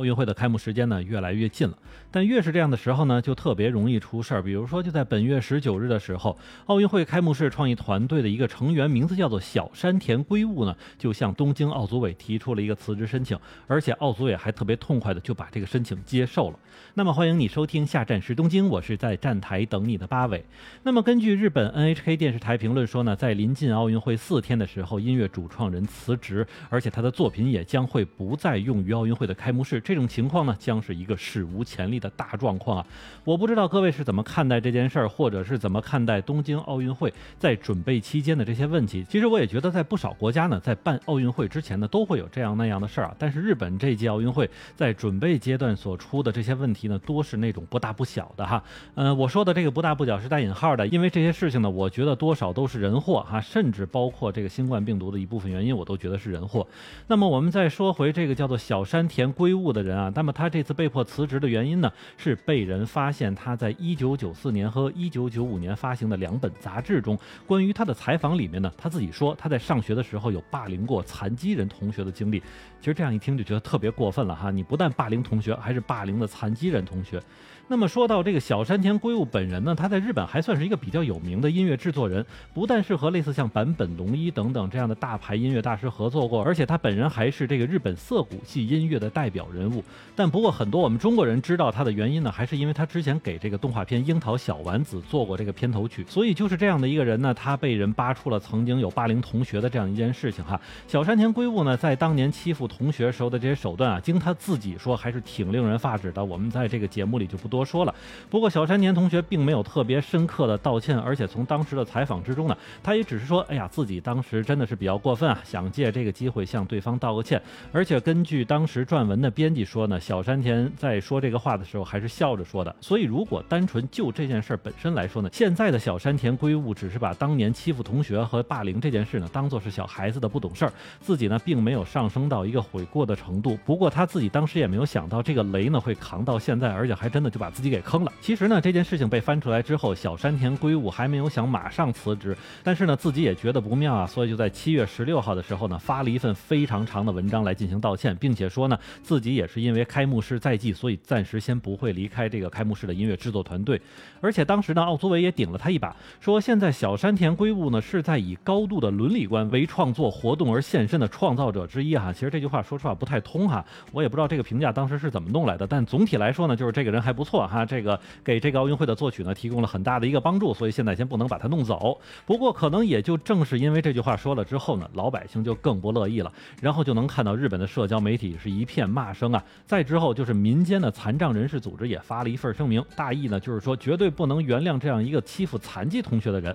奥运会的开幕时间呢越来越近了，但越是这样的时候呢，就特别容易出事儿。比如说，就在本月十九日的时候，奥运会开幕式创意团队的一个成员，名字叫做小山田圭吾呢，就向东京奥组委提出了一个辞职申请，而且奥组委还特别痛快的就把这个申请接受了。那么，欢迎你收听下站是东京，我是在站台等你的八尾。那么，根据日本 NHK 电视台评论说呢，在临近奥运会四天的时候，音乐主创人辞职，而且他的作品也将会不再用于奥运会的开幕式。这种情况呢，将是一个史无前例的大状况啊！我不知道各位是怎么看待这件事儿，或者是怎么看待东京奥运会在准备期间的这些问题。其实我也觉得，在不少国家呢，在办奥运会之前呢，都会有这样那样的事儿啊。但是日本这届奥运会在准备阶段所出的这些问题呢，多是那种不大不小的哈。呃，我说的这个不大不小是带引号的，因为这些事情呢，我觉得多少都是人祸哈，甚至包括这个新冠病毒的一部分原因，我都觉得是人祸。那么我们再说回这个叫做小山田圭吾。的人啊，那么他这次被迫辞职的原因呢，是被人发现他在一九九四年和一九九五年发行的两本杂志中，关于他的采访里面呢，他自己说他在上学的时候有霸凌过残疾人同学的经历。其实这样一听就觉得特别过分了哈，你不但霸凌同学，还是霸凌的残疾人同学。那么说到这个小山田圭吾本人呢，他在日本还算是一个比较有名的音乐制作人，不但是和类似像坂本龙一等等这样的大牌音乐大师合作过，而且他本人还是这个日本涩谷系音乐的代表人。物但不过很多我们中国人知道他的原因呢，还是因为他之前给这个动画片《樱桃小丸子》做过这个片头曲。所以就是这样的一个人呢，他被人扒出了曾经有霸凌同学的这样一件事情哈。小山田圭吾呢，在当年欺负同学时候的这些手段啊，经他自己说还是挺令人发指的。我们在这个节目里就不。多说了，不过小山田同学并没有特别深刻的道歉，而且从当时的采访之中呢，他也只是说，哎呀，自己当时真的是比较过分啊，想借这个机会向对方道个歉。而且根据当时撰文的编辑说呢，小山田在说这个话的时候还是笑着说的。所以如果单纯就这件事本身来说呢，现在的小山田圭吾只是把当年欺负同学和霸凌这件事呢当做是小孩子的不懂事儿，自己呢并没有上升到一个悔过的程度。不过他自己当时也没有想到这个雷呢会扛到现在，而且还真的就把。自己给坑了。其实呢，这件事情被翻出来之后，小山田圭吾还没有想马上辞职，但是呢，自己也觉得不妙啊，所以就在七月十六号的时候呢，发了一份非常长的文章来进行道歉，并且说呢，自己也是因为开幕式在即，所以暂时先不会离开这个开幕式的音乐制作团队。而且当时呢，奥组委也顶了他一把，说现在小山田圭吾呢是在以高度的伦理观为创作活动而献身的创造者之一哈。其实这句话说实话不太通哈，我也不知道这个评价当时是怎么弄来的，但总体来说呢，就是这个人还不错。哈，这个给这个奥运会的作曲呢提供了很大的一个帮助，所以现在先不能把他弄走。不过可能也就正是因为这句话说了之后呢，老百姓就更不乐意了，然后就能看到日本的社交媒体是一片骂声啊。再之后就是民间的残障人士组织也发了一份声明，大意呢就是说绝对不能原谅这样一个欺负残疾同学的人。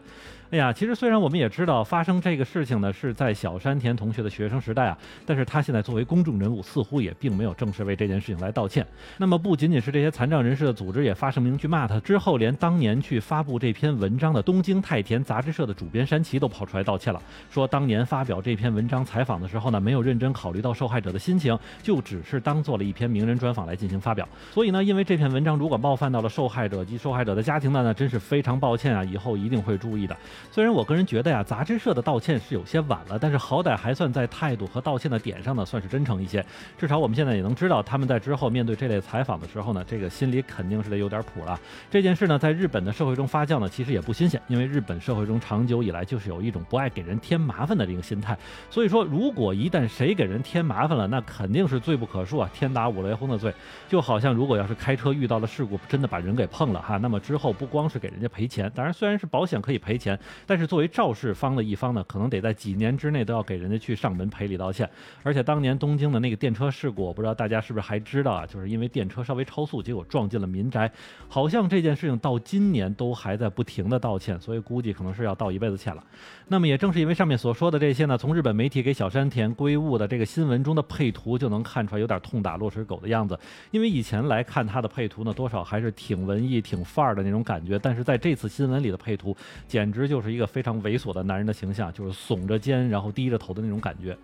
哎呀，其实虽然我们也知道发生这个事情呢是在小山田同学的学生时代啊，但是他现在作为公众人物，似乎也并没有正式为这件事情来道歉。那么不仅仅是这些残障人士的组织也发声明去骂他，之后连当年去发布这篇文章的东京太田杂志社的主编山崎都跑出来道歉了，说当年发表这篇文章采访的时候呢，没有认真考虑到受害者的心情，就只是当做了一篇名人专访来进行发表。所以呢，因为这篇文章如果冒犯到了受害者及受害者的家庭呢，那真是非常抱歉啊，以后一定会注意的。虽然我个人觉得呀，杂志社的道歉是有些晚了，但是好歹还算在态度和道歉的点上呢，算是真诚一些。至少我们现在也能知道，他们在之后面对这类采访的时候呢，这个心里肯定是得有点谱了。这件事呢，在日本的社会中发酵呢，其实也不新鲜，因为日本社会中长久以来就是有一种不爱给人添麻烦的这个心态。所以说，如果一旦谁给人添麻烦了，那肯定是罪不可恕啊，天打五雷轰的罪。就好像如果要是开车遇到了事故，真的把人给碰了哈，那么之后不光是给人家赔钱，当然虽然是保险可以赔钱，但是。作为肇事方的一方呢，可能得在几年之内都要给人家去上门赔礼道歉。而且当年东京的那个电车事故，我不知道大家是不是还知道啊？就是因为电车稍微超速，结果撞进了民宅。好像这件事情到今年都还在不停的道歉，所以估计可能是要道一辈子歉了。那么也正是因为上面所说的这些呢，从日本媒体给小山田圭吾的这个新闻中的配图就能看出来，有点痛打落水狗的样子。因为以前来看他的配图呢，多少还是挺文艺、挺范儿的那种感觉，但是在这次新闻里的配图，简直就是一个。非常猥琐的男人的形象，就是耸着肩，然后低着头的那种感觉。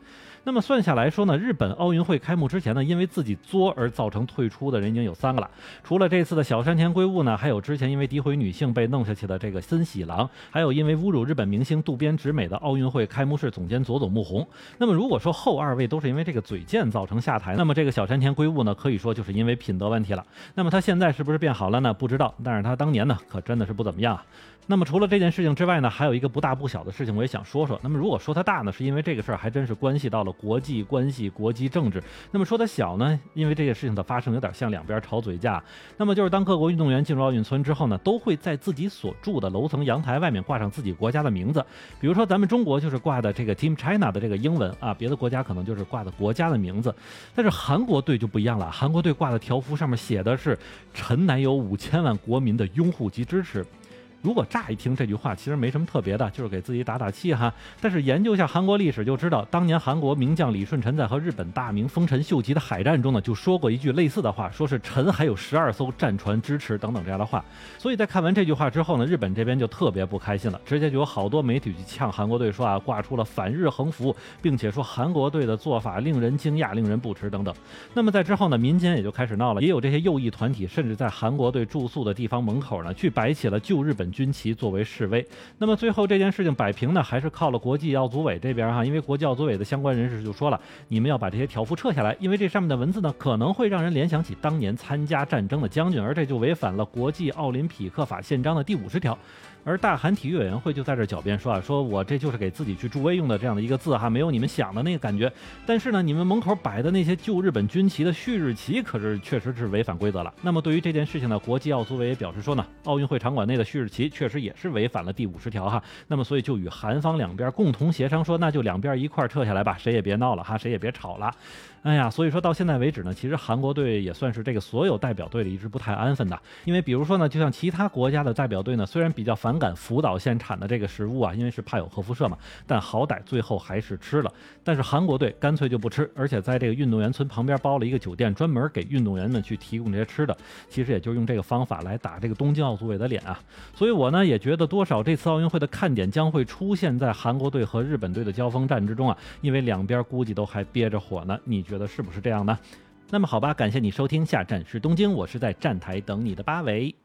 那么算下来说呢，日本奥运会开幕之前呢，因为自己作而造成退出的人已经有三个了。除了这次的小山田圭吾呢，还有之前因为诋毁女性被弄下去的这个森喜郎，还有因为侮辱日本明星渡边直美的奥运会开幕式总监佐佐木宏。那么如果说后二位都是因为这个嘴贱造成下台，那么这个小山田圭吾呢，可以说就是因为品德问题了。那么他现在是不是变好了呢？不知道，但是他当年呢，可真的是不怎么样。那么除了这件事情之外呢，还有一个不大不小的事情，我也想说说。那么如果说它大呢，是因为这个事儿还真是关系到了国际关系、国际政治。那么说它小呢，因为这件事情的发生有点像两边吵嘴架。那么就是当各国运动员进入奥运村之后呢，都会在自己所住的楼层阳台外面挂上自己国家的名字。比如说咱们中国就是挂的这个 Team China 的这个英文啊，别的国家可能就是挂的国家的名字。但是韩国队就不一样了，韩国队挂的条幅上面写的是“陈男友五千万国民的拥护及支持”。如果乍一听这句话，其实没什么特别的，就是给自己打打气哈。但是研究一下韩国历史就知道，当年韩国名将李舜臣在和日本大名丰臣秀吉的海战中呢，就说过一句类似的话，说是臣还有十二艘战船支持等等这样的话。所以在看完这句话之后呢，日本这边就特别不开心了，直接就有好多媒体去呛韩国队，说啊挂出了反日横幅，并且说韩国队的做法令人惊讶、令人不齿等等。那么在之后呢，民间也就开始闹了，也有这些右翼团体，甚至在韩国队住宿的地方门口呢，去摆起了旧日本。军旗作为示威，那么最后这件事情摆平呢，还是靠了国际奥组委这边哈，因为国际奥组委的相关人士就说了，你们要把这些条幅撤下来，因为这上面的文字呢，可能会让人联想起当年参加战争的将军，而这就违反了国际奥林匹克法宪章的第五十条。而大韩体育委员会就在这狡辩说啊，说我这就是给自己去助威用的这样的一个字哈，没有你们想的那个感觉。但是呢，你们门口摆的那些旧日本军旗的旭日旗，可是确实是违反规则了。那么对于这件事情呢，国际奥组委也表示说呢，奥运会场馆内的旭日旗确实也是违反了第五十条哈。那么所以就与韩方两边共同协商说，那就两边一块撤下来吧，谁也别闹了哈，谁也别吵了。哎呀，所以说到现在为止呢，其实韩国队也算是这个所有代表队里一直不太安分的，因为比如说呢，就像其他国家的代表队呢，虽然比较反感福岛县产的这个食物啊，因为是怕有核辐射嘛，但好歹最后还是吃了。但是韩国队干脆就不吃，而且在这个运动员村旁边包了一个酒店，专门给运动员们去提供这些吃的。其实也就用这个方法来打这个东京奥组委的脸啊。所以我呢也觉得多少这次奥运会的看点将会出现在韩国队和日本队的交锋战之中啊，因为两边估计都还憋着火呢。你？觉得是不是这样呢？那么好吧，感谢你收听，下站是东京，我是在站台等你的八维。